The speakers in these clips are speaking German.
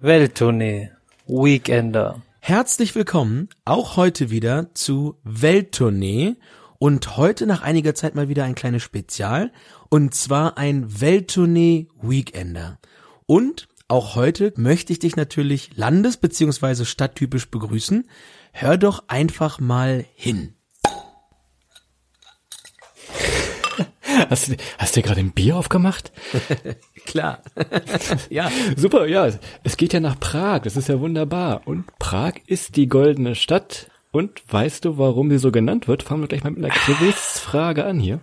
Welttournee. Weekender. Herzlich willkommen auch heute wieder zu Welttournee und heute nach einiger Zeit mal wieder ein kleines Spezial und zwar ein Welttournee Weekender. Und auch heute möchte ich dich natürlich landes- bzw. stadttypisch begrüßen. Hör doch einfach mal hin. Hast du, hast du gerade ein Bier aufgemacht? Klar. ja. Super, ja. Es geht ja nach Prag. Das ist ja wunderbar. Und Prag ist die goldene Stadt. Und weißt du, warum sie so genannt wird? Fangen wir gleich mal mit einer Quizfrage an hier.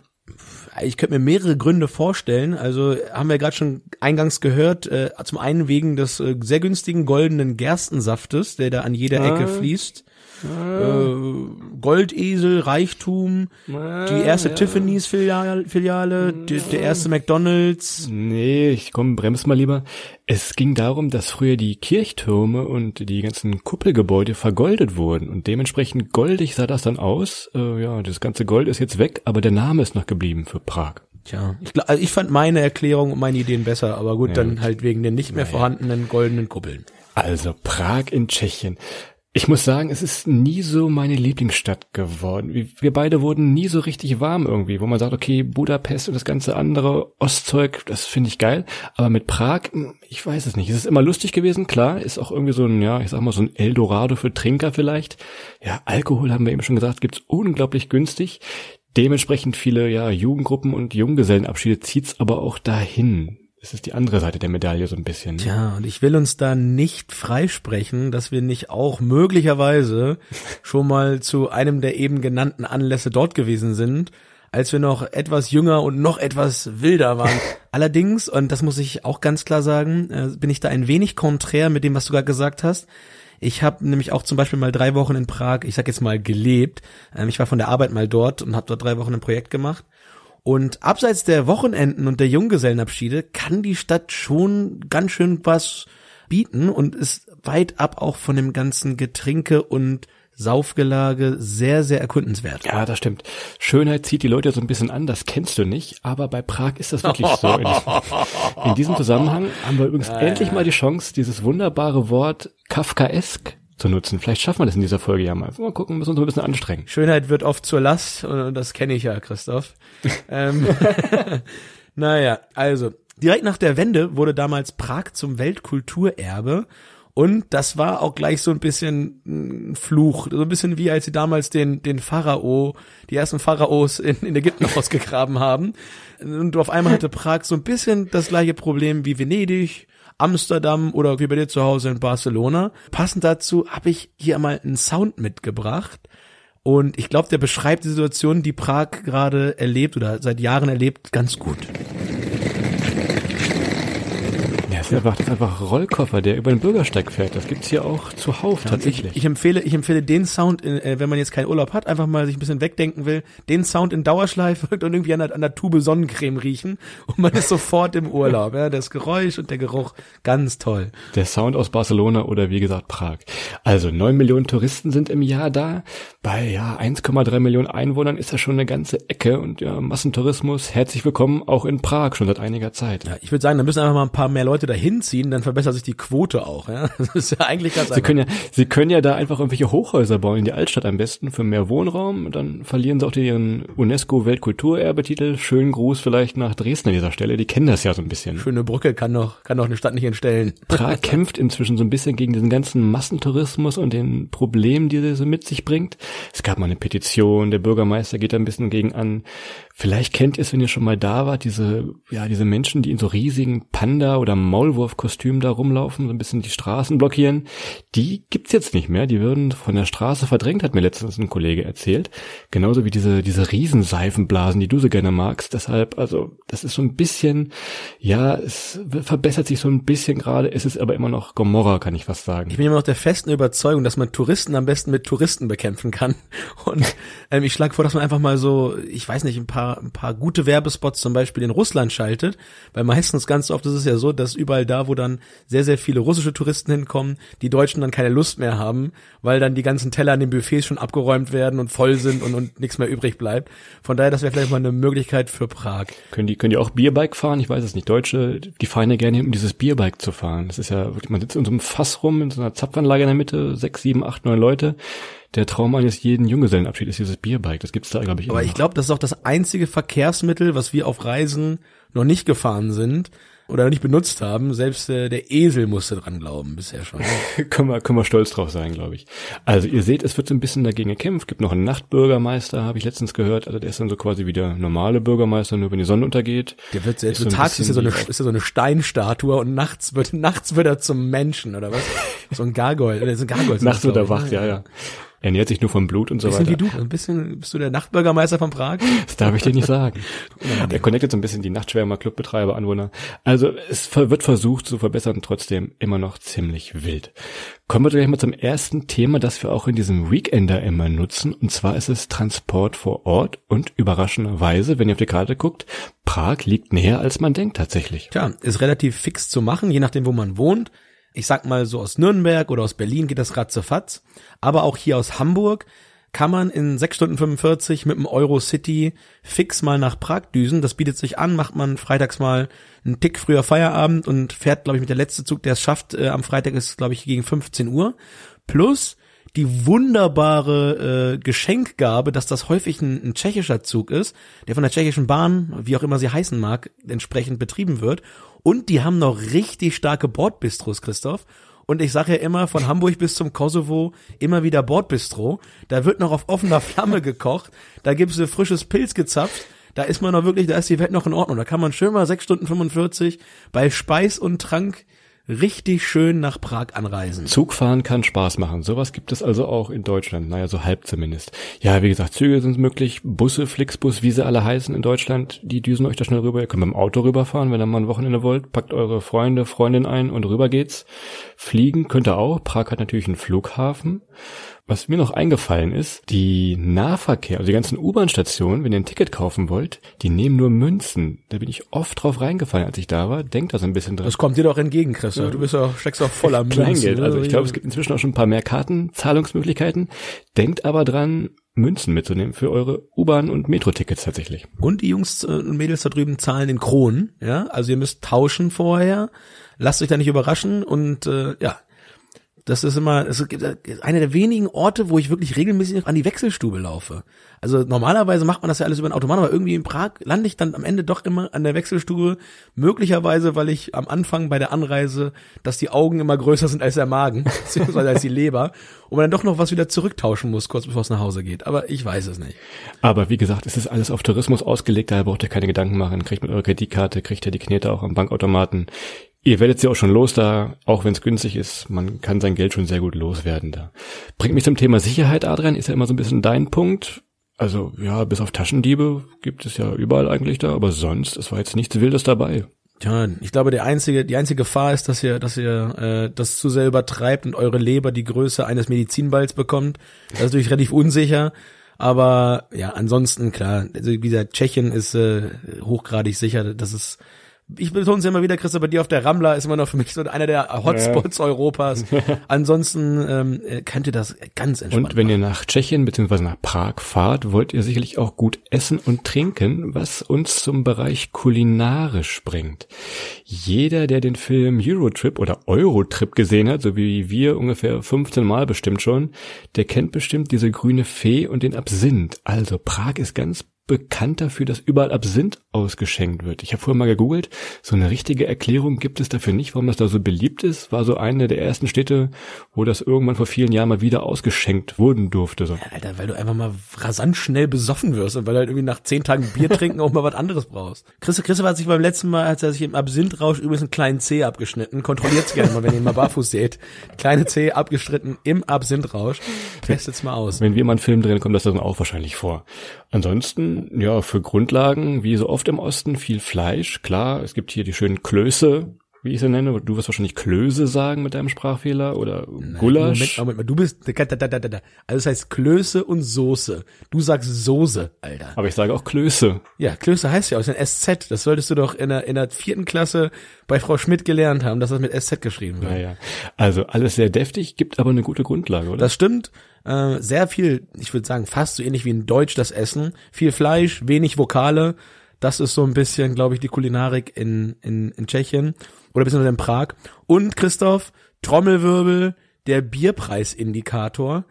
Ich könnte mir mehrere Gründe vorstellen. Also haben wir gerade schon eingangs gehört. Äh, zum einen wegen des äh, sehr günstigen goldenen Gerstensaftes, der da an jeder Ecke fließt. Äh, Goldesel, Reichtum, die erste Tiffany's Filiale, Filiale die, der erste McDonald's. Nee, ich komm, brems mal lieber. Es ging darum, dass früher die Kirchtürme und die ganzen Kuppelgebäude vergoldet wurden und dementsprechend goldig sah das dann aus. Äh, ja, das ganze Gold ist jetzt weg, aber der Name ist noch geblieben für Prag. Tja, ich, also ich fand meine Erklärung und meine Ideen besser, aber gut, dann halt wegen den nicht mehr vorhandenen goldenen Kuppeln. Also Prag in Tschechien. Ich muss sagen, es ist nie so meine Lieblingsstadt geworden. Wir- beide wurden nie so richtig warm irgendwie, wo man sagt, okay, Budapest und das ganze andere Ostzeug, das finde ich geil. Aber mit Prag, hm, ich weiß es nicht. Es ist immer lustig gewesen, klar. Ist auch irgendwie so ein, ja, ich sag mal, so ein Eldorado für Trinker vielleicht. Ja, Alkohol haben wir eben schon gesagt, gibt's unglaublich günstig. Dementsprechend viele, ja, Jugendgruppen und Junggesellenabschiede zieht's aber auch dahin. Es ist die andere Seite der Medaille so ein bisschen. ne? Tja, und ich will uns da nicht freisprechen, dass wir nicht auch möglicherweise schon mal zu einem der eben genannten Anlässe dort gewesen sind, als wir noch etwas jünger und noch etwas wilder waren. Allerdings, und das muss ich auch ganz klar sagen, äh, bin ich da ein wenig konträr mit dem, was du gerade gesagt hast. Ich habe nämlich auch zum Beispiel mal drei Wochen in Prag, ich sag jetzt mal gelebt. Ähm, Ich war von der Arbeit mal dort und habe dort drei Wochen ein Projekt gemacht. Und abseits der Wochenenden und der Junggesellenabschiede kann die Stadt schon ganz schön was bieten und ist weit ab auch von dem ganzen Getränke- und Saufgelage sehr, sehr erkundenswert. Ja, das stimmt. Schönheit zieht die Leute so ein bisschen an, das kennst du nicht, aber bei Prag ist das wirklich so. In diesem, in diesem Zusammenhang haben wir übrigens endlich mal die Chance, dieses wunderbare Wort Kafkaesk zu nutzen. Vielleicht schaffen wir das in dieser Folge ja mal. Mal gucken, müssen uns ein bisschen anstrengen. Schönheit wird oft zur Last und das kenne ich ja, Christoph. ähm, naja, also direkt nach der Wende wurde damals Prag zum Weltkulturerbe und das war auch gleich so ein bisschen ein Fluch, so ein bisschen wie als sie damals den den Pharao, die ersten Pharaos in, in Ägypten ausgegraben haben und auf einmal hatte Prag so ein bisschen das gleiche Problem wie Venedig. Amsterdam oder wie bei dir zu Hause in Barcelona. Passend dazu habe ich hier mal einen Sound mitgebracht. Und ich glaube, der beschreibt die Situation, die Prag gerade erlebt oder seit Jahren erlebt, ganz gut. Ja, das ist einfach, das ist einfach ein Rollkoffer, der über den Bürgersteig fährt. Das gibt's hier auch zuhauf tatsächlich. Ich, ich empfehle, ich empfehle den Sound, äh, wenn man jetzt keinen Urlaub hat, einfach mal sich ein bisschen wegdenken will, den Sound in Dauerschleife und irgendwie an der, an der Tube Sonnencreme riechen und man ist sofort im Urlaub. Ja, das Geräusch und der Geruch, ganz toll. Der Sound aus Barcelona oder wie gesagt Prag. Also neun Millionen Touristen sind im Jahr da. Bei ja 1,3 Millionen Einwohnern ist das schon eine ganze Ecke und ja Massentourismus. Herzlich willkommen auch in Prag schon seit einiger Zeit. Ja, ich würde sagen, da müssen einfach mal ein paar mehr Leute dahin ziehen, dann verbessert sich die Quote auch. Ja? Das ist ja eigentlich ganz Sie einfach. können ja, Sie können ja da einfach irgendwelche Hochhäuser bauen in die Altstadt am besten für mehr Wohnraum. Dann verlieren Sie auch ihren UNESCO Weltkulturerbetitel. Schönen Gruß vielleicht nach Dresden an dieser Stelle. Die kennen das ja so ein bisschen. Schöne Brücke kann doch, kann doch eine Stadt nicht entstellen. Prag kämpft inzwischen so ein bisschen gegen diesen ganzen Massentourismus und den Problemen, die er so mit sich bringt. Es gab mal eine Petition, der Bürgermeister geht da ein bisschen gegen an. Vielleicht kennt ihr es, wenn ihr schon mal da wart, diese, ja, diese Menschen, die in so riesigen Panda- oder Maulwurf-Kostüm da rumlaufen, so ein bisschen die Straßen blockieren. Die gibt's jetzt nicht mehr. Die würden von der Straße verdrängt, hat mir letztens ein Kollege erzählt. Genauso wie diese, diese Riesenseifenblasen, die du so gerne magst. Deshalb, also, das ist so ein bisschen, ja, es verbessert sich so ein bisschen gerade. Es ist aber immer noch Gomorra, kann ich fast sagen. Ich bin immer noch der festen Überzeugung, dass man Touristen am besten mit Touristen bekämpfen kann. Und ähm, ich schlage vor, dass man einfach mal so, ich weiß nicht, ein paar, ein paar gute Werbespots zum Beispiel in Russland schaltet, weil meistens ganz oft ist es ja so, dass überall da, wo dann sehr, sehr viele russische Touristen hinkommen, die Deutschen dann keine Lust mehr haben, weil dann die ganzen Teller an den Buffets schon abgeräumt werden und voll sind und, und nichts mehr übrig bleibt. Von daher, das wäre vielleicht mal eine Möglichkeit für Prag. Können die, können die auch Bierbike fahren? Ich weiß es nicht. Deutsche, die fahren ja gerne, um dieses Bierbike zu fahren. Das ist ja, man sitzt in so einem Fass rum, in so einer Zapfanlage in der Mitte, sechs, sieben, acht, neun Leute der Traum eines jeden Junggesellenabschieds ist dieses Bierbike. Das gibt's da, glaube ich, Aber ich glaube, das ist auch das einzige Verkehrsmittel, was wir auf Reisen noch nicht gefahren sind oder nicht benutzt haben. Selbst äh, der Esel musste dran glauben, bisher schon. können, wir, können wir stolz drauf sein, glaube ich. Also ihr seht, es wird so ein bisschen dagegen gekämpft. Gibt noch einen Nachtbürgermeister, habe ich letztens gehört. Also der ist dann so quasi wie der normale Bürgermeister, nur wenn die Sonne untergeht. Der wird selbst so tags ist er so eine, ist er so eine Steinstatue und nachts wird nachts wird er zum Menschen oder was? So ein Gargoyle, der ist ein Gargoyle. nachts wird er wach, ja, ja. Ernährt sich nur von Blut und so bisschen weiter. wie du, ein bisschen, bist du der Nachtbürgermeister von Prag? Das darf ich dir nicht sagen. Er connectet so ein bisschen die Nachtschwärmer, Clubbetreiber, Anwohner. Also es wird versucht zu verbessern, trotzdem immer noch ziemlich wild. Kommen wir gleich mal zum ersten Thema, das wir auch in diesem Weekender immer nutzen. Und zwar ist es Transport vor Ort und überraschenderweise, wenn ihr auf die Karte guckt, Prag liegt näher als man denkt tatsächlich. Tja, ist relativ fix zu machen, je nachdem, wo man wohnt ich sag mal so aus Nürnberg oder aus Berlin geht das ratzefatz, aber auch hier aus Hamburg kann man in 6 Stunden 45 mit dem Eurocity fix mal nach Prag düsen. Das bietet sich an, macht man freitags mal einen Tick früher Feierabend und fährt, glaube ich, mit der letzte Zug, der es schafft, äh, am Freitag ist, glaube ich, gegen 15 Uhr. Plus die wunderbare äh, Geschenkgabe, dass das häufig ein, ein tschechischer Zug ist, der von der tschechischen Bahn, wie auch immer sie heißen mag, entsprechend betrieben wird. Und die haben noch richtig starke Bordbistros, Christoph. Und ich sage ja immer, von Hamburg bis zum Kosovo immer wieder Bordbistro. Da wird noch auf offener Flamme gekocht. Da gibt's ein frisches Pilz gezapft. Da ist man noch wirklich, da ist die Welt noch in Ordnung. Da kann man schön mal sechs Stunden 45 bei Speis und Trank richtig schön nach Prag anreisen. Zugfahren kann Spaß machen. Sowas gibt es also auch in Deutschland. Naja, so halb zumindest. Ja, wie gesagt, Züge sind möglich. Busse, Flixbus, wie sie alle heißen in Deutschland, die düsen euch da schnell rüber. Ihr könnt mit dem Auto rüberfahren, wenn ihr mal ein Wochenende wollt. Packt eure Freunde, Freundin ein und rüber geht's. Fliegen könnt ihr auch. Prag hat natürlich einen Flughafen. Was mir noch eingefallen ist, die Nahverkehr, also die ganzen U-Bahn-Stationen, wenn ihr ein Ticket kaufen wollt, die nehmen nur Münzen. Da bin ich oft drauf reingefallen, als ich da war. Denkt da so ein bisschen dran. Das kommt dir doch entgegen, Chris. Du bist auch, steckst auch voller Münzen. Kleingeld. Also ich glaube, es gibt inzwischen auch schon ein paar mehr Karten, Zahlungsmöglichkeiten. Denkt aber dran, Münzen mitzunehmen für eure U-Bahn- und Metro-Tickets tatsächlich. Und die Jungs und Mädels da drüben zahlen in Kronen, ja. Also ihr müsst tauschen vorher. Lasst euch da nicht überraschen und äh, ja, das ist immer das ist einer der wenigen Orte, wo ich wirklich regelmäßig an die Wechselstube laufe. Also normalerweise macht man das ja alles über einen Automat, aber irgendwie in Prag lande ich dann am Ende doch immer an der Wechselstube. Möglicherweise, weil ich am Anfang bei der Anreise, dass die Augen immer größer sind als der Magen, beziehungsweise als die Leber, und man dann doch noch was wieder zurücktauschen muss, kurz bevor es nach Hause geht. Aber ich weiß es nicht. Aber wie gesagt, es ist alles auf Tourismus ausgelegt, daher braucht ihr keine Gedanken machen. Kriegt mit eurer Kreditkarte, kriegt ihr die Knete auch am Bankautomaten. Ihr werdet sie auch schon los da, auch wenn es günstig ist. Man kann sein Geld schon sehr gut loswerden da. Bringt mich zum Thema Sicherheit, Adrian, ist ja immer so ein bisschen dein Punkt. Also ja, bis auf Taschendiebe gibt es ja überall eigentlich da, aber sonst, es war jetzt nichts Wildes dabei. Tja, ich glaube, der einzige, die einzige Gefahr ist, dass ihr, dass ihr äh, das zu sehr übertreibt und eure Leber die Größe eines Medizinballs bekommt. Das ist natürlich relativ unsicher. Aber ja, ansonsten klar, also wie gesagt, Tschechien ist äh, hochgradig sicher. Das ist ich betone es immer wieder, Christoph, bei dir auf der Rambla ist immer noch für mich so einer der Hotspots ja. Europas. Ansonsten ähm, könnt ihr das ganz entspannt Und wenn machen. ihr nach Tschechien bzw. nach Prag fahrt, wollt ihr sicherlich auch gut essen und trinken, was uns zum Bereich kulinarisch bringt. Jeder, der den Film Eurotrip oder Eurotrip gesehen hat, so wie wir ungefähr 15 Mal bestimmt schon, der kennt bestimmt diese grüne Fee und den Absinth. Also Prag ist ganz bekannt dafür, dass überall Absinth ausgeschenkt wird. Ich habe vorher mal gegoogelt, so eine richtige Erklärung gibt es dafür nicht, warum das da so beliebt ist. War so eine der ersten Städte, wo das irgendwann vor vielen Jahren mal wieder ausgeschenkt wurden durfte. So. Alter, weil du einfach mal rasant schnell besoffen wirst und weil du halt irgendwie nach zehn Tagen Bier trinken auch mal was anderes brauchst. Chris, Chris hat sich beim letzten Mal, als er sich im Absinthrausch übrigens einen kleinen Zeh abgeschnitten. Kontrolliert's gerne mal, wenn ihr ihn mal barfuß seht. Kleine Zeh abgestritten im Absinthrausch. Testet's mal aus. Wenn wir mal einen Film drehen, kommt das dann auch wahrscheinlich vor. Ansonsten, ja, für Grundlagen, wie so oft im Osten, viel Fleisch. Klar, es gibt hier die schönen Klöße, wie ich sie nenne. Du wirst wahrscheinlich Klöße sagen mit deinem Sprachfehler oder Gulasch. Moment, Moment mal, du bist, da, da, da, da, da. also das heißt Klöße und Soße. Du sagst Soße, Alter. Aber ich sage auch Klöße. Ja, Klöße heißt ja aus dem SZ. Das solltest du doch in der, in der vierten Klasse bei Frau Schmidt gelernt haben, dass das mit SZ geschrieben wird. Naja, also alles sehr deftig, gibt aber eine gute Grundlage, oder? Das stimmt. Äh, sehr viel, ich würde sagen, fast so ähnlich wie in Deutsch das Essen. Viel Fleisch, wenig Vokale. Das ist so ein bisschen, glaube ich, die Kulinarik in, in, in Tschechien oder beziehungsweise in Prag. Und Christoph, Trommelwirbel, der Bierpreisindikator.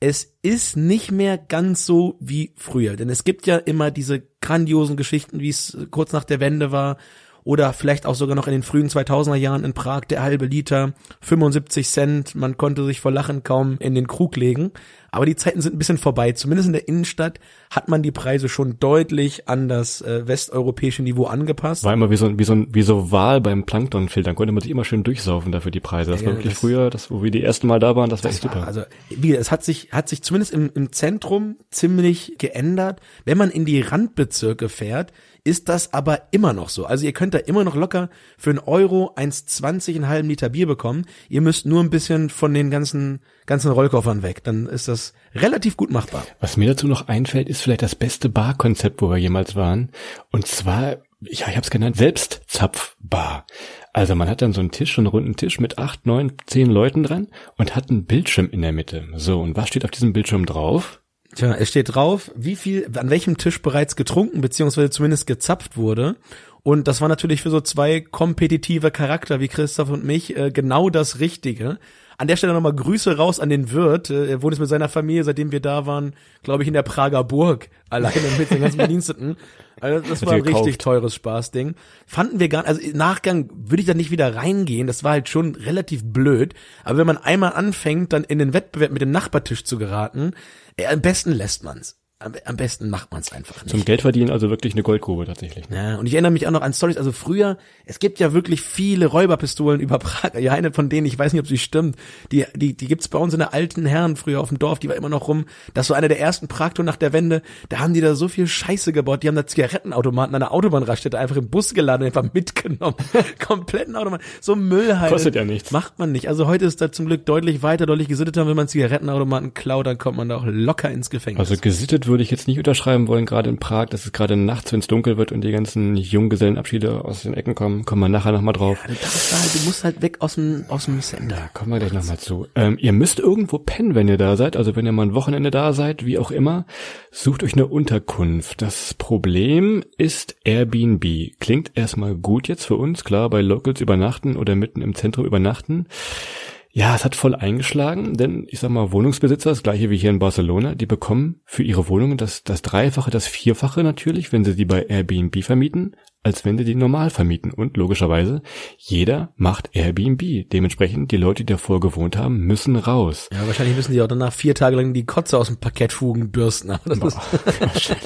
Es ist nicht mehr ganz so wie früher, denn es gibt ja immer diese grandiosen Geschichten, wie es kurz nach der Wende war oder vielleicht auch sogar noch in den frühen 2000er Jahren in Prag der halbe Liter 75 Cent, man konnte sich vor Lachen kaum in den Krug legen, aber die Zeiten sind ein bisschen vorbei. Zumindest in der Innenstadt hat man die Preise schon deutlich an das äh, westeuropäische Niveau angepasst. War immer wie so, wie so, wie so Wahl beim Planktonfiltern, konnte man sich immer schön durchsaufen dafür die Preise. Das Ja, war wirklich das- früher, das, wo wir die ersten Mal da waren, das war echt Das war, super. also, wie, es hat sich, hat sich zumindest im, im Zentrum ziemlich geändert. Wenn man in die Randbezirke fährt, ist das aber immer noch so. Also ihr könnt da immer noch locker für einen Euro 1,20 einen halben Liter Bier bekommen. Ihr müsst nur ein bisschen von den ganzen, ganzen Rollkoffern weg. Dann ist das relativ gut machbar. Was mir dazu noch einfällt, ist vielleicht das beste Barkonzept, wo wir jemals waren. Und zwar, ja, ich habe es genannt, Selbstzapfbar. Also man hat dann so einen Tisch, so einen runden Tisch mit acht, neun, zehn Leuten dran und hat einen Bildschirm in der Mitte. So, und was steht auf diesem Bildschirm drauf? Tja, es steht drauf, wie viel, an welchem Tisch bereits getrunken, beziehungsweise zumindest gezapft wurde. Und das war natürlich für so zwei kompetitive Charakter wie Christoph und mich äh, genau das Richtige. An der Stelle nochmal Grüße raus an den Wirt. Äh, Er wohnt jetzt mit seiner Familie, seitdem wir da waren, glaube ich, in der Prager Burg. Alleine mit den ganzen Bediensteten. Also das war ein gekauft. richtig teures Spaßding. Fanden wir gar also im Nachgang würde ich da nicht wieder reingehen. Das war halt schon relativ blöd. Aber wenn man einmal anfängt, dann in den Wettbewerb mit dem Nachbartisch zu geraten, äh, am besten lässt man's. Am, besten macht man's einfach nicht. Zum Geld verdienen also wirklich eine Goldgrube tatsächlich. Ne? Ja, und ich erinnere mich auch noch an Stories, also früher, es gibt ja wirklich viele Räuberpistolen über Prag. Ja, eine von denen, ich weiß nicht, ob sie stimmt, die, die, die gibt's bei uns in der alten Herren früher auf dem Dorf, die war immer noch rum. Das war eine der ersten Pragtouren nach der Wende, da haben die da so viel Scheiße gebaut, die haben da Zigarettenautomaten an der Autobahnraststätte einfach im Bus geladen und einfach mitgenommen. Kompletten Automaten. So Müll halt. Kostet ja nichts. Macht man nicht. Also heute ist da zum Glück deutlich weiter, deutlich gesitteter. Wenn man Zigarettenautomaten klaut, dann kommt man da auch locker ins Gefängnis. Also gesittet würde ich jetzt nicht unterschreiben wollen, gerade in Prag. Das ist gerade nachts, wenn es dunkel wird und die ganzen Junggesellenabschiede aus den Ecken kommen. Kommen wir nachher nochmal drauf. da halt, du musst halt weg aus dem, aus dem Sender. Da kommen wir gleich nochmal zu. Ähm, ihr müsst irgendwo pennen, wenn ihr da seid. Also wenn ihr mal ein Wochenende da seid, wie auch immer, sucht euch eine Unterkunft. Das Problem ist Airbnb. Klingt erstmal gut jetzt für uns, klar, bei Locals übernachten oder mitten im Zentrum übernachten. Ja, es hat voll eingeschlagen, denn ich sag mal, Wohnungsbesitzer, das gleiche wie hier in Barcelona, die bekommen für ihre Wohnungen das, das Dreifache, das Vierfache natürlich, wenn sie die bei Airbnb vermieten, als wenn sie die normal vermieten. Und logischerweise, jeder macht Airbnb. Dementsprechend, die Leute, die davor gewohnt haben, müssen raus. Ja, wahrscheinlich müssen die auch danach vier Tage lang die Kotze aus dem Parkettfugen bürsten. Aber das ist,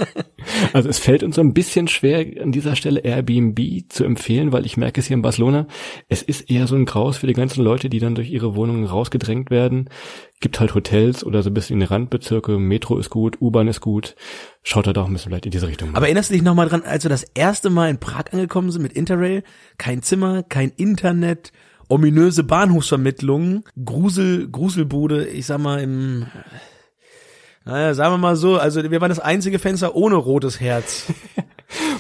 Also es fällt uns so ein bisschen schwer, an dieser Stelle Airbnb zu empfehlen, weil ich merke es hier in Barcelona, es ist eher so ein Graus für die ganzen Leute, die dann durch ihre Wohnungen rausgedrängt werden. Gibt halt Hotels oder so ein bisschen in die Randbezirke, Metro ist gut, U-Bahn ist gut. Schaut da doch ein bisschen vielleicht in diese Richtung. aber erinnerst du dich nochmal dran, als wir das erste Mal in Prag angekommen sind mit Interrail? Kein Zimmer, kein Internet, ominöse Bahnhofsvermittlungen, Grusel, Gruselbude, ich sag mal im, naja, sagen wir mal so, also wir waren das einzige Fenster ohne rotes Herz.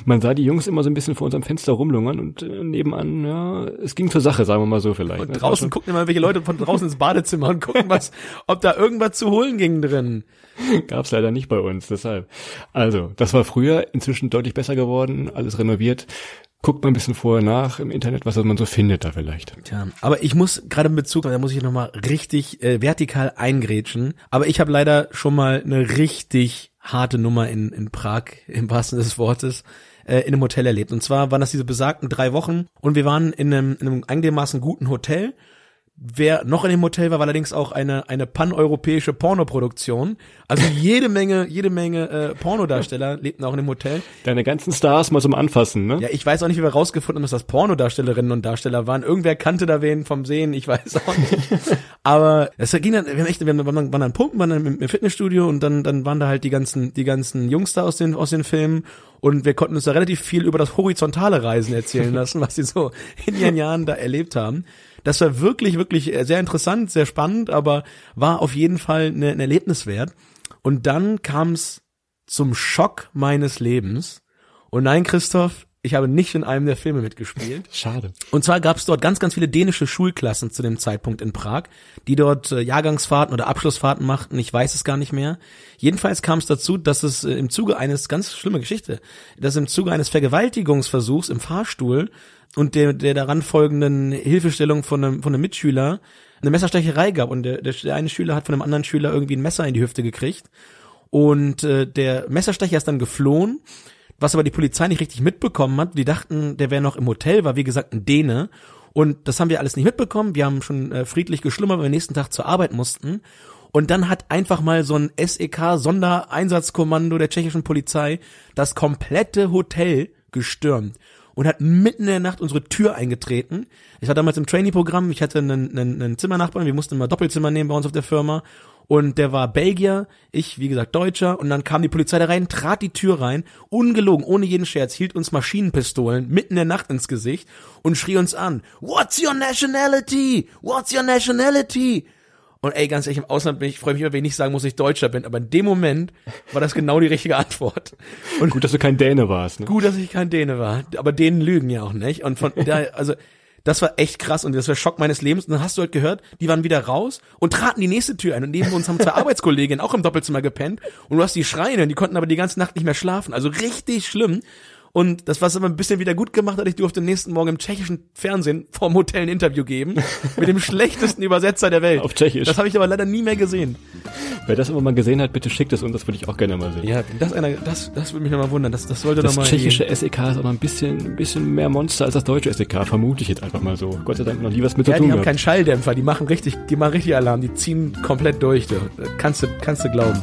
Man sah die Jungs immer so ein bisschen vor unserem Fenster rumlungern und äh, nebenan, ja, es ging zur Sache, sagen wir mal so vielleicht. Und war draußen schon- gucken immer welche Leute von draußen ins Badezimmer und gucken, was, ob da irgendwas zu holen ging drin. Gab's leider nicht bei uns, deshalb. Also, das war früher, inzwischen deutlich besser geworden, alles renoviert. Guckt mal ein bisschen vorher nach im Internet, was man so findet da vielleicht. Tja, aber ich muss gerade in Bezug, da muss ich nochmal richtig äh, vertikal eingrätschen. Aber ich habe leider schon mal eine richtig harte Nummer in, in Prag, im wahrsten Sinne des Wortes, äh, in einem Hotel erlebt. Und zwar waren das diese besagten drei Wochen und wir waren in einem, in einem einigermaßen guten Hotel Wer noch in dem Hotel war, war allerdings auch eine eine paneuropäische Pornoproduktion. Also jede Menge, jede Menge äh, Pornodarsteller lebten auch in dem Hotel. Deine ganzen Stars mal zum Anfassen, ne? Ja, ich weiß auch nicht, wie wir rausgefunden haben, dass das Pornodarstellerinnen und Darsteller waren. Irgendwer kannte da wen vom Sehen, ich weiß auch nicht. Aber es ging dann, wir haben echt, wir waren, waren dann pumpen, waren dann im Fitnessstudio und dann dann waren da halt die ganzen die ganzen Jungs da aus den aus den Filmen und wir konnten uns da relativ viel über das horizontale Reisen erzählen lassen, was sie so in ihren Jahren da erlebt haben. Das war wirklich, wirklich sehr interessant, sehr spannend, aber war auf jeden Fall ein ne, Erlebnis wert. Und dann kam es zum Schock meines Lebens. Und nein, Christoph, ich habe nicht in einem der Filme mitgespielt. Schade. Und zwar gab es dort ganz, ganz viele dänische Schulklassen zu dem Zeitpunkt in Prag, die dort äh, Jahrgangsfahrten oder Abschlussfahrten machten. Ich weiß es gar nicht mehr. Jedenfalls kam es dazu, dass es äh, im Zuge eines, ganz schlimme Geschichte, dass im Zuge eines Vergewaltigungsversuchs im Fahrstuhl und der, der daran folgenden Hilfestellung von einem, von einem Mitschüler eine Messerstecherei gab und der, der, der eine Schüler hat von einem anderen Schüler irgendwie ein Messer in die Hüfte gekriegt und äh, der Messerstecher ist dann geflohen, was aber die Polizei nicht richtig mitbekommen hat. Die dachten, der wäre noch im Hotel, war wie gesagt ein Däne und das haben wir alles nicht mitbekommen. Wir haben schon äh, friedlich geschlummert, weil wir nächsten Tag zur Arbeit mussten. Und dann hat einfach mal so ein SEK-Sondereinsatzkommando der tschechischen Polizei das komplette Hotel gestürmt und hat mitten in der Nacht unsere Tür eingetreten. Ich war damals im Trainee-Programm, ich hatte einen, einen, einen Zimmernachbarn, wir mussten immer Doppelzimmer nehmen bei uns auf der Firma und der war Belgier, ich wie gesagt Deutscher und dann kam die Polizei da rein, trat die Tür rein, ungelogen, ohne jeden Scherz, hielt uns Maschinenpistolen mitten in der Nacht ins Gesicht und schrie uns an, What's your nationality? What's your nationality? Und ey, ganz ehrlich, im Ausland bin ich, freue mich immer, wenn ich nicht sagen muss, dass ich Deutscher bin, aber in dem Moment war das genau die richtige Antwort. Und gut, dass du kein Däne warst. Ne? Gut, dass ich kein Däne war, aber Dänen lügen ja auch nicht. Und von da, also das war echt krass und das war Schock meines Lebens. Und dann hast du halt gehört, die waren wieder raus und traten die nächste Tür ein. Und neben uns haben zwei Arbeitskolleginnen auch im Doppelzimmer gepennt. Und du hast die schreien, die konnten aber die ganze Nacht nicht mehr schlafen. Also richtig schlimm. Und das, was aber ein bisschen wieder gut gemacht hat, ich durfte nächsten Morgen im tschechischen Fernsehen vorm Hotel ein Interview geben mit dem schlechtesten Übersetzer der Welt. Auf Tschechisch. Das habe ich aber leider nie mehr gesehen. Wer das immer mal gesehen hat, bitte schickt es uns, das würde ich auch gerne mal sehen. Ja, das einer, das, das würde mich nochmal wundern. Das, das sollte Das mal tschechische SEK ist noch ein bisschen, ein bisschen mehr Monster als das deutsche SEK, vermute ich jetzt einfach mal so. Gott sei Dank noch nie was mit Ja, zu die tun haben gehabt. keinen Schalldämpfer, die machen richtig, die machen richtig Alarm, die ziehen komplett durch. Du. Kannst du, kannst du glauben.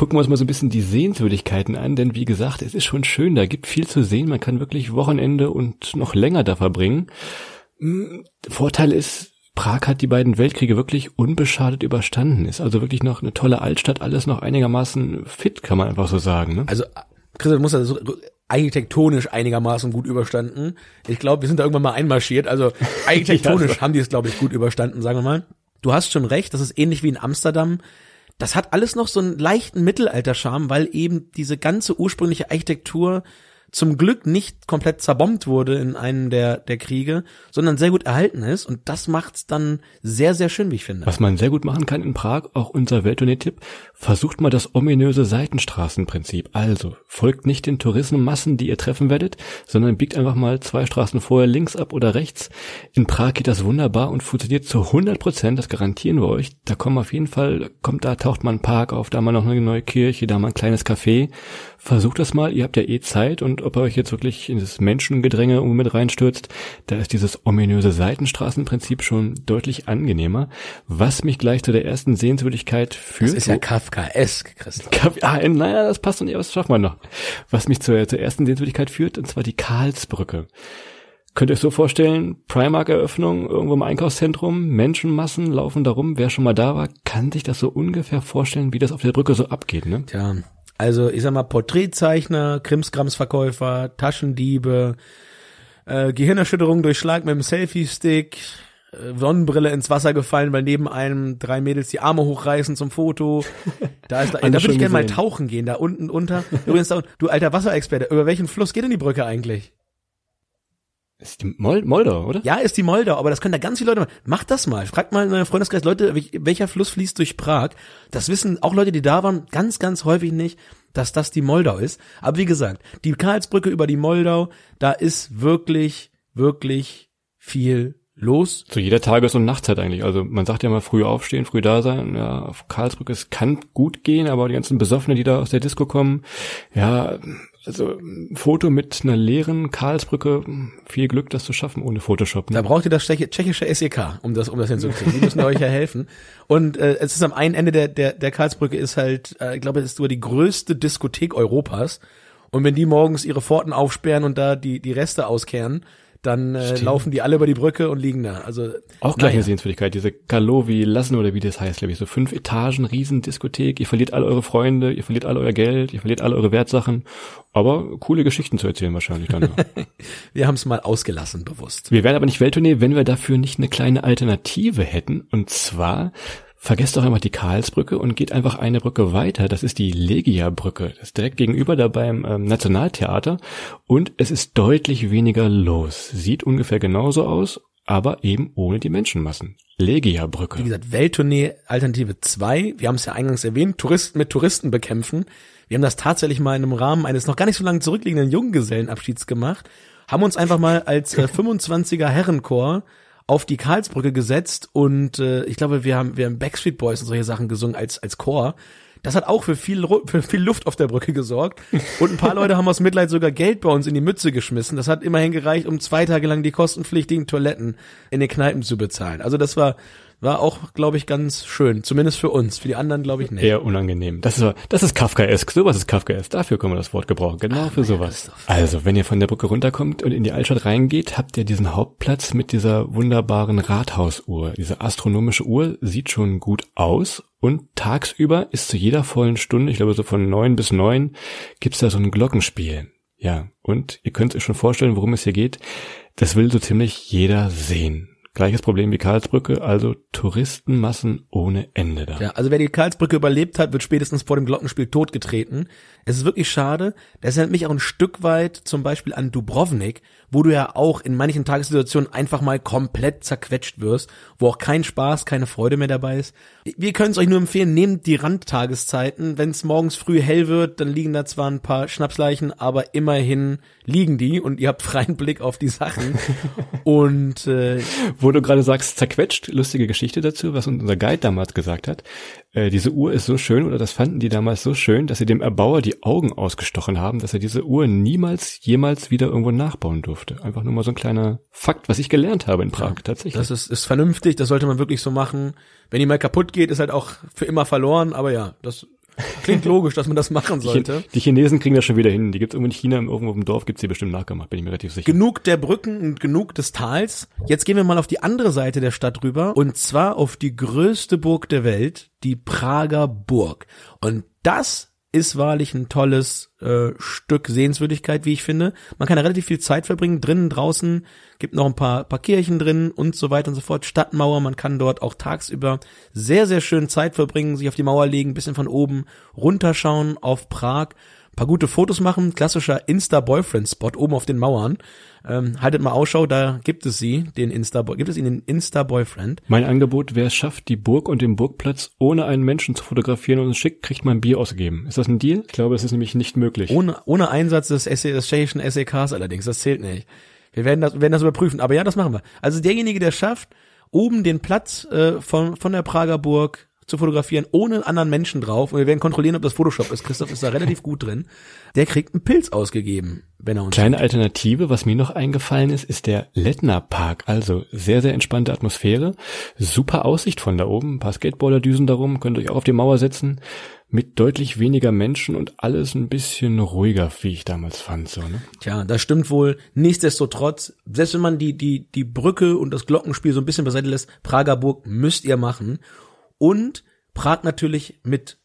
Gucken wir uns mal so ein bisschen die Sehenswürdigkeiten an, denn wie gesagt, es ist schon schön, da gibt viel zu sehen, man kann wirklich Wochenende und noch länger da verbringen. Mm, Vorteil ist, Prag hat die beiden Weltkriege wirklich unbeschadet überstanden, ist also wirklich noch eine tolle Altstadt, alles noch einigermaßen fit, kann man einfach so sagen. Ne? Also, Chris, du musst also architektonisch einigermaßen gut überstanden. Ich glaube, wir sind da irgendwann mal einmarschiert. Also architektonisch haben die es, glaube ich, gut überstanden, sagen wir mal. Du hast schon recht, das ist ähnlich wie in Amsterdam. Das hat alles noch so einen leichten Mittelalterscharme, weil eben diese ganze ursprüngliche Architektur zum Glück nicht komplett zerbombt wurde in einem der, der Kriege, sondern sehr gut erhalten ist. Und das macht's dann sehr, sehr schön, wie ich finde. Was man sehr gut machen kann in Prag, auch unser Welttournee-Tipp, versucht mal das ominöse Seitenstraßenprinzip. Also, folgt nicht den Touristenmassen, die ihr treffen werdet, sondern biegt einfach mal zwei Straßen vorher links ab oder rechts. In Prag geht das wunderbar und funktioniert zu 100 Prozent, das garantieren wir euch. Da kommen auf jeden Fall, kommt da, taucht mal ein Park auf, da mal noch eine neue Kirche, da mal ein kleines Café. Versucht das mal, ihr habt ja eh Zeit und ob ihr euch jetzt wirklich in das Menschengedränge mit reinstürzt, da ist dieses ominöse Seitenstraßenprinzip schon deutlich angenehmer. Was mich gleich zu der ersten Sehenswürdigkeit führt. das ist ja Kafkaesk, Christoph. Kap- Ah, naja, das passt doch nicht, aber das schaffen wir noch. Was mich zur, zur ersten Sehenswürdigkeit führt, und zwar die Karlsbrücke. Könnt ihr euch so vorstellen, Primark-Eröffnung irgendwo im Einkaufszentrum, Menschenmassen laufen da rum. Wer schon mal da war, kann sich das so ungefähr vorstellen, wie das auf der Brücke so abgeht, ne? Tja, also ich sag mal Porträtzeichner, Krimskramsverkäufer, Taschendiebe, äh, Gehirnerschütterung durch Schlag mit dem Selfie-Stick, äh, Sonnenbrille ins Wasser gefallen, weil neben einem drei Mädels die Arme hochreißen zum Foto. Da ist da, da würde ich gerne mal tauchen gehen, da unten unter. Übrigens, da, du alter Wasserexperte, über welchen Fluss geht denn die Brücke eigentlich? Ist die Mol Moldau, oder? Ja, ist die Moldau, aber das können da ganz viele Leute machen. Macht das mal. Fragt mal in eurem Freundeskreis Leute, welch- welcher Fluss fließt durch Prag. Das wissen auch Leute, die da waren, ganz, ganz häufig nicht, dass das die Moldau ist. Aber wie gesagt, die Karlsbrücke über die Moldau, da ist wirklich, wirklich viel los. Zu jeder Tages- und Nachtzeit eigentlich. Also man sagt ja mal früh aufstehen, früh da sein. Ja, auf Karlsbrücke, es kann gut gehen, aber die ganzen Besoffenen, die da aus der Disco kommen, ja, also ein Foto mit einer leeren Karlsbrücke, viel Glück, das zu schaffen ohne Photoshop. Ne? Da braucht ihr das tschechi- tschechische SEK, um das, um das hinzukriegen. Die müssen euch ja helfen. Und äh, es ist am einen Ende der, der, der Karlsbrücke ist halt, äh, ich glaube, es ist sogar die größte Diskothek Europas. Und wenn die morgens ihre Pforten aufsperren und da die, die Reste auskehren, dann äh, laufen die alle über die Brücke und liegen da. Also Auch gleich naja. eine Sehenswürdigkeit, diese Kalovi Lassen oder wie das heißt, glaube ich, so fünf Etagen, Riesendiskothek, ihr verliert all eure Freunde, ihr verliert all euer Geld, ihr verliert all eure Wertsachen, aber coole Geschichten zu erzählen wahrscheinlich dann. Wir haben es mal ausgelassen, bewusst. wir wären aber nicht Welttournee, wenn wir dafür nicht eine kleine Alternative hätten, und zwar vergesst doch einfach die Karlsbrücke und geht einfach eine Brücke weiter. Das ist die Legia-Brücke. Das ist direkt gegenüber da beim ähm, Nationaltheater. Und es ist deutlich weniger los. Sieht ungefähr genauso aus, aber eben ohne die Menschenmassen. Legia-Brücke. Wie gesagt, Welttournee Alternative 2. Wir haben es ja eingangs erwähnt, Touristen mit Touristen bekämpfen. Wir haben das tatsächlich mal in einem Rahmen eines noch gar nicht so lange zurückliegenden Junggesellenabschieds gemacht. Haben uns einfach mal als äh, 25er Herrenchor auf die Karlsbrücke gesetzt und äh, ich glaube, wir haben wir haben Backstreet Boys und solche Sachen gesungen als als Chor. Das hat auch für viel für viel Luft auf der Brücke gesorgt und ein paar Leute haben aus Mitleid sogar Geld bei uns in die Mütze geschmissen. Das hat immerhin gereicht, um zwei Tage lang die kostenpflichtigen Toiletten in den Kneipen zu bezahlen. Also das war war auch, glaube ich, ganz schön. Zumindest für uns. Für die anderen, glaube ich, nicht. Eher unangenehm. Das ist, das ist Kafkaesk. Sowas ist Kafkaesk. Dafür können wir das Wort gebrauchen. Genau für sowas. Also, wenn ihr von der Brücke runterkommt und in die Altstadt reingeht, habt ihr diesen Hauptplatz mit dieser wunderbaren Rathausuhr. Diese astronomische Uhr sieht schon gut aus. Und tagsüber ist zu jeder vollen Stunde, ich glaube so von neun bis neun, gibt's da so ein Glockenspiel. Ja, und ihr könnt euch schon vorstellen, worum es hier geht. Das will so ziemlich jeder sehen. Gleiches Problem wie Karlsbrücke, also Touristenmassen ohne Ende da. Ja, also wer die Karlsbrücke überlebt hat, wird spätestens vor dem Glockenspiel totgetreten. Es ist wirklich schade. Das erinnert mich auch ein Stück weit zum Beispiel an Dubrovnik, wo du ja auch in manchen Tagessituationen einfach mal komplett zerquetscht wirst, wo auch kein Spaß, keine Freude mehr dabei ist. Wir können es euch nur empfehlen, nehmt die Randtageszeiten. Wenn es morgens früh hell wird, dann liegen da zwar ein paar Schnapsleichen, aber immerhin liegen die und ihr habt freien Blick auf die Sachen. und äh, Wo du gerade sagst, zerquetscht, lustige Geschichte dazu, was unser Guide damals gesagt hat. Äh, diese Uhr ist so schön, oder das fanden die damals so schön, dass sie dem Erbauer die Augen ausgestochen haben, dass er diese Uhr niemals, jemals wieder irgendwo nachbauen durfte. Einfach nur mal so ein kleiner Fakt, was ich gelernt habe in Prag, tatsächlich. Das ist, ist vernünftig, das sollte man wirklich so machen. Wenn die mal kaputt geht, ist halt auch für immer verloren, aber ja, das klingt logisch, dass man das machen sollte. Die Chinesen kriegen das schon wieder hin. Die gibt's irgendwo in China, irgendwo im Dorf gibt's die bestimmt nachgemacht, bin ich mir relativ sicher. Genug der Brücken und genug des Tals. Jetzt gehen wir mal auf die andere Seite der Stadt rüber und zwar auf die größte Burg der Welt, die Prager Burg. Und das ist wahrlich ein tolles äh, Stück Sehenswürdigkeit, wie ich finde. Man kann da relativ viel Zeit verbringen, drinnen, draußen, gibt noch ein paar, paar Kirchen drin und so weiter und so fort. Stadtmauer, man kann dort auch tagsüber sehr, sehr schön Zeit verbringen, sich auf die Mauer legen, bisschen von oben runterschauen auf Prag paar gute Fotos machen, klassischer Insta-Boyfriend-Spot oben auf den Mauern. Ähm, haltet mal Ausschau, da gibt es sie, den Insta, gibt es ihn den Insta-Boyfriend. Mein Angebot, wer es schafft, die Burg und den Burgplatz ohne einen Menschen zu fotografieren und es schickt, kriegt man ein Bier ausgegeben. Ist das ein Deal? Ich glaube, es ist nämlich nicht möglich. Ohne, ohne Einsatz des, SE, des tschechischen SEKs allerdings, das zählt nicht. Wir werden das, werden das überprüfen, aber ja, das machen wir. Also derjenige, der schafft, oben den Platz äh, von, von der Prager Burg zu fotografieren, ohne anderen Menschen drauf, und wir werden kontrollieren, ob das Photoshop ist, Christoph ist da relativ gut drin, der kriegt einen Pilz ausgegeben, wenn er uns Kleine Alternative, was mir noch eingefallen ist, ist der Lettner Park. Also sehr, sehr entspannte Atmosphäre. Super Aussicht von da oben. Ein paar Skateboarder düsen darum, könnt euch auch auf die Mauer setzen. Mit deutlich weniger Menschen und alles ein bisschen ruhiger, wie ich damals fand. So, ne? Tja, das stimmt wohl. Nichtsdestotrotz, selbst wenn man die, die, die Brücke und das Glockenspiel so ein bisschen beiseite lässt, Prager Burg müsst ihr machen. Und Prag natürlich mit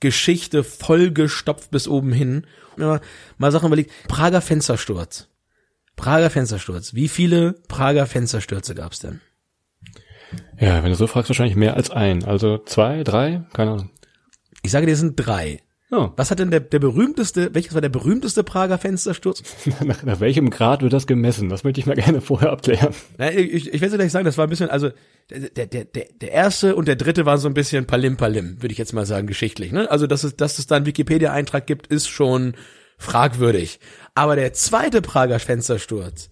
Geschichte vollgestopft bis oben hin. Wenn man mal Sachen überlegt, Prager Fenstersturz. Prager Fenstersturz. Wie viele Prager Fensterstürze gab's denn? Ja, wenn du so fragst, wahrscheinlich mehr als ein. Also zwei, drei, keine Ahnung. Ich sage dir, es sind drei. Ja. Was hat denn der, der berühmteste, welches war der berühmteste Prager Fenstersturz? Nach, nach welchem Grad wird das gemessen? Das möchte ich mal gerne vorher abklären. Na, ich, ich werde gleich sagen, das war ein bisschen, also der, der, der, der erste und der dritte waren so ein bisschen Palim Palim, würde ich jetzt mal sagen, geschichtlich. Ne? Also, dass es, dass es da einen Wikipedia-Eintrag gibt, ist schon fragwürdig. Aber der zweite Prager Fenstersturz,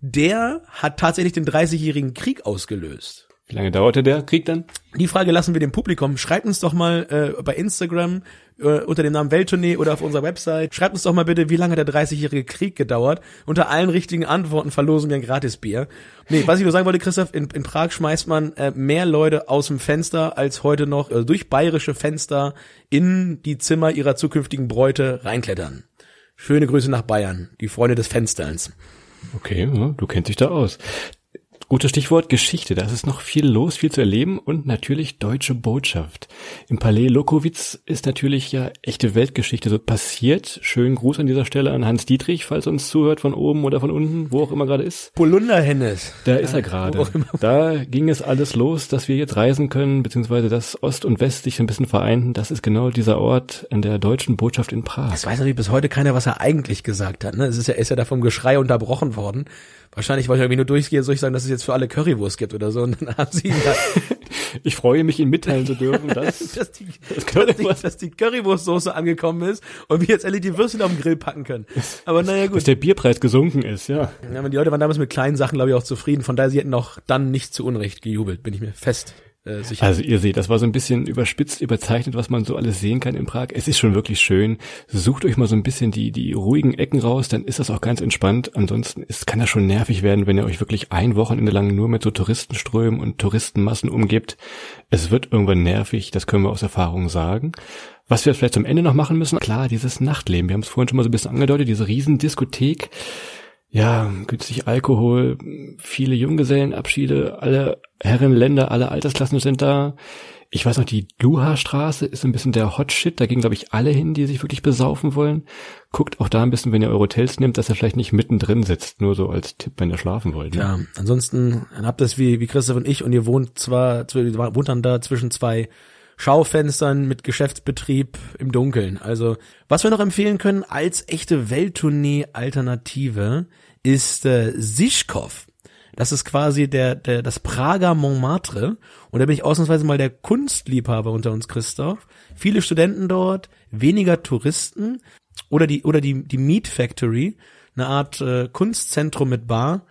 der hat tatsächlich den 30-jährigen Krieg ausgelöst. Wie lange dauerte der Krieg dann? Die Frage lassen wir dem Publikum. Schreibt uns doch mal äh, bei Instagram äh, unter dem Namen Welttournee oder auf unserer Website. Schreibt uns doch mal bitte, wie lange hat der 30-jährige Krieg gedauert. Unter allen richtigen Antworten verlosen wir ein Gratisbier. Nee, was ich nur sagen wollte, Christoph, in, in Prag schmeißt man äh, mehr Leute aus dem Fenster als heute noch äh, durch bayerische Fenster in die Zimmer ihrer zukünftigen Bräute reinklettern. Schöne Grüße nach Bayern, die Freunde des Fensterns. Okay, ja, du kennst dich da aus. Gutes Stichwort Geschichte. Da ist noch viel los, viel zu erleben und natürlich deutsche Botschaft. Im Palais Lokowitz ist natürlich ja echte Weltgeschichte so passiert. Schönen Gruß an dieser Stelle an Hans Dietrich, falls er uns zuhört von oben oder von unten, wo auch immer gerade ist. Polunder Hennes. Da ist er gerade. Da ging es alles los, dass wir jetzt reisen können, beziehungsweise dass Ost und West sich ein bisschen vereinten. Das ist genau dieser Ort in der deutschen Botschaft in Prag. Das weiß natürlich bis heute keiner, was er eigentlich gesagt hat. Ne? Es ist ja, ist ja da vom Geschrei unterbrochen worden. Wahrscheinlich wollte ich irgendwie nur durchgehen, soll ich sagen, dass es jetzt für alle Currywurst gibt oder so. Und dann haben sie ihn da, Ich freue mich, Ihnen mitteilen zu dürfen, dass dass die, das dass die, dass die Currywurstsoße angekommen ist und wir jetzt endlich die Würstchen auf den Grill packen können. Aber naja, dass gut. der Bierpreis gesunken ist, ja. Ja, aber die Leute waren damals mit kleinen Sachen, glaube ich, auch zufrieden. Von daher, sie hätten auch dann nicht zu Unrecht gejubelt, bin ich mir fest äh, sicher. Also ihr seht, das war so ein bisschen überspitzt, überzeichnet, was man so alles sehen kann in Prag. Es ist schon wirklich schön. Sucht euch mal so ein bisschen die, die ruhigen Ecken raus, dann ist das auch ganz entspannt. Ansonsten ist, kann das schon nervig werden, wenn ihr euch wirklich ein Wochenende lang nur mit so Touristenströmen und Touristenmassen umgibt. Es wird irgendwann nervig, das können wir aus Erfahrung sagen. Was wir vielleicht zum Ende noch machen müssen, klar, dieses Nachtleben. Wir haben es vorhin schon mal so ein bisschen angedeutet, diese Riesendiskothek. Ja, günstig Alkohol, viele Junggesellenabschiede, alle Herrenländer, alle Altersklassen sind da. Ich weiß noch, die Luha-Straße ist ein bisschen der Hot Shit. Da gehen, glaube ich, alle hin, die sich wirklich besaufen wollen. Guckt auch da ein bisschen, wenn ihr eure Hotels nehmt, dass ihr vielleicht nicht mittendrin sitzt. Nur so als Tipp, wenn ihr schlafen wollt. Ne? Ja, ansonsten habt ihr es wie, wie Christoph und ich und ihr wohnt zwar, wohnt dann da zwischen zwei Schaufenstern mit Geschäftsbetrieb im Dunkeln. Also, was wir noch empfehlen können als echte Welttournee-Alternative ist äh, Sischkov. Das ist quasi der, der, das Prager Montmartre. Und da bin ich ausnahmsweise mal der Kunstliebhaber unter uns, Christoph. Viele Studenten dort, weniger Touristen. Oder die, oder die, die Meat Factory, eine Art äh, Kunstzentrum mit Bar.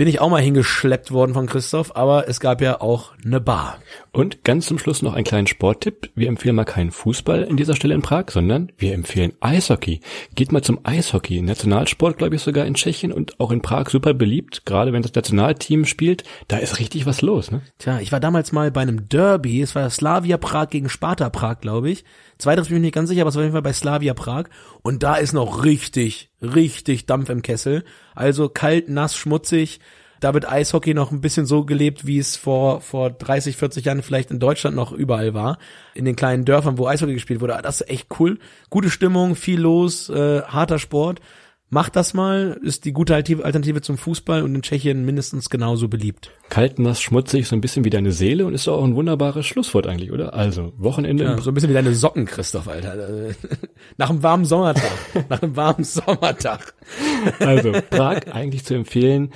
Bin ich auch mal hingeschleppt worden von Christoph, aber es gab ja auch eine Bar. Und ganz zum Schluss noch einen kleinen Sporttipp. Wir empfehlen mal keinen Fußball in dieser Stelle in Prag, sondern wir empfehlen Eishockey. Geht mal zum Eishockey. Nationalsport, glaube ich, sogar in Tschechien und auch in Prag super beliebt. Gerade wenn das Nationalteam spielt, da ist richtig was los. Ne? Tja, ich war damals mal bei einem Derby, es war Slavia Prag gegen Sparta Prag, glaube ich. Zweiteres bin ich nicht ganz sicher, aber es war auf jeden Fall bei Slavia Prag. Und da ist noch richtig, richtig Dampf im Kessel. Also kalt, nass, schmutzig. Da wird Eishockey noch ein bisschen so gelebt, wie es vor, vor 30, 40 Jahren vielleicht in Deutschland noch überall war. In den kleinen Dörfern, wo Eishockey gespielt wurde. Das ist echt cool. Gute Stimmung, viel los, äh, harter Sport. Macht das mal, ist die gute Alternative zum Fußball und in Tschechien mindestens genauso beliebt. Kalt, nass, schmutzig, so ein bisschen wie deine Seele und ist doch auch ein wunderbares Schlusswort eigentlich, oder? Also, Wochenende. Ja, so ein bisschen wie deine Socken, Christoph, Alter. Nach einem warmen Sommertag. Nach einem warmen Sommertag. Also, Prag eigentlich zu empfehlen.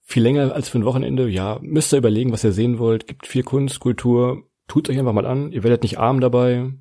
Viel länger als für ein Wochenende. Ja, müsst ihr überlegen, was ihr sehen wollt. Gibt viel Kunst, Kultur. Tut euch einfach mal an. Ihr werdet nicht arm dabei.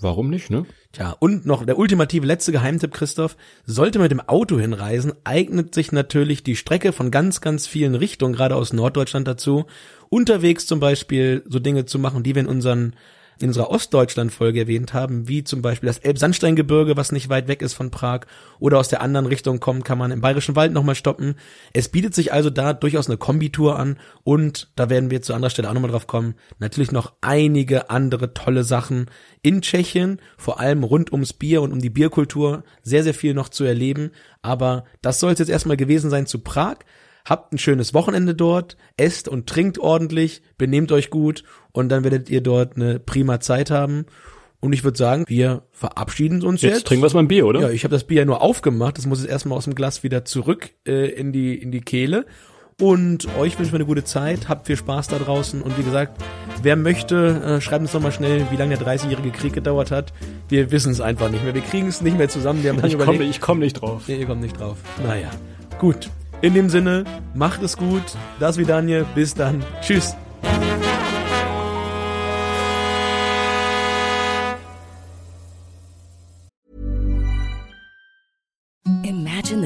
Warum nicht, ne? Tja, und noch der ultimative letzte Geheimtipp, Christoph. Sollte man mit dem Auto hinreisen, eignet sich natürlich die Strecke von ganz, ganz vielen Richtungen, gerade aus Norddeutschland dazu. Unterwegs zum Beispiel so Dinge zu machen, die wir in unseren in unserer Ostdeutschland-Folge erwähnt haben, wie zum Beispiel das Elbsandsteingebirge, was nicht weit weg ist von Prag, oder aus der anderen Richtung kommt, kann man im Bayerischen Wald nochmal stoppen. Es bietet sich also da durchaus eine Kombitour an und da werden wir zu anderer Stelle auch nochmal drauf kommen. Natürlich noch einige andere tolle Sachen in Tschechien, vor allem rund ums Bier und um die Bierkultur, sehr, sehr viel noch zu erleben. Aber das soll es jetzt erstmal gewesen sein zu Prag. Habt ein schönes Wochenende dort, esst und trinkt ordentlich, benehmt euch gut und dann werdet ihr dort eine prima Zeit haben. Und ich würde sagen, wir verabschieden uns jetzt. Jetzt trinken wir erstmal ein Bier, oder? Ja, ich habe das Bier ja nur aufgemacht. Das muss jetzt erstmal aus dem Glas wieder zurück äh, in die in die Kehle. Und euch wünschen wir eine gute Zeit. Habt viel Spaß da draußen. Und wie gesagt, wer möchte, äh, schreibt uns doch mal schnell, wie lange der 30-jährige Krieg gedauert hat. Wir wissen es einfach nicht mehr. Wir kriegen es nicht mehr zusammen. Wir haben ich komme ich komm nicht drauf. Nee, ihr kommt nicht drauf. Naja, gut. In dem Sinne, macht es gut. Das wie Daniel. Bis dann. Tschüss.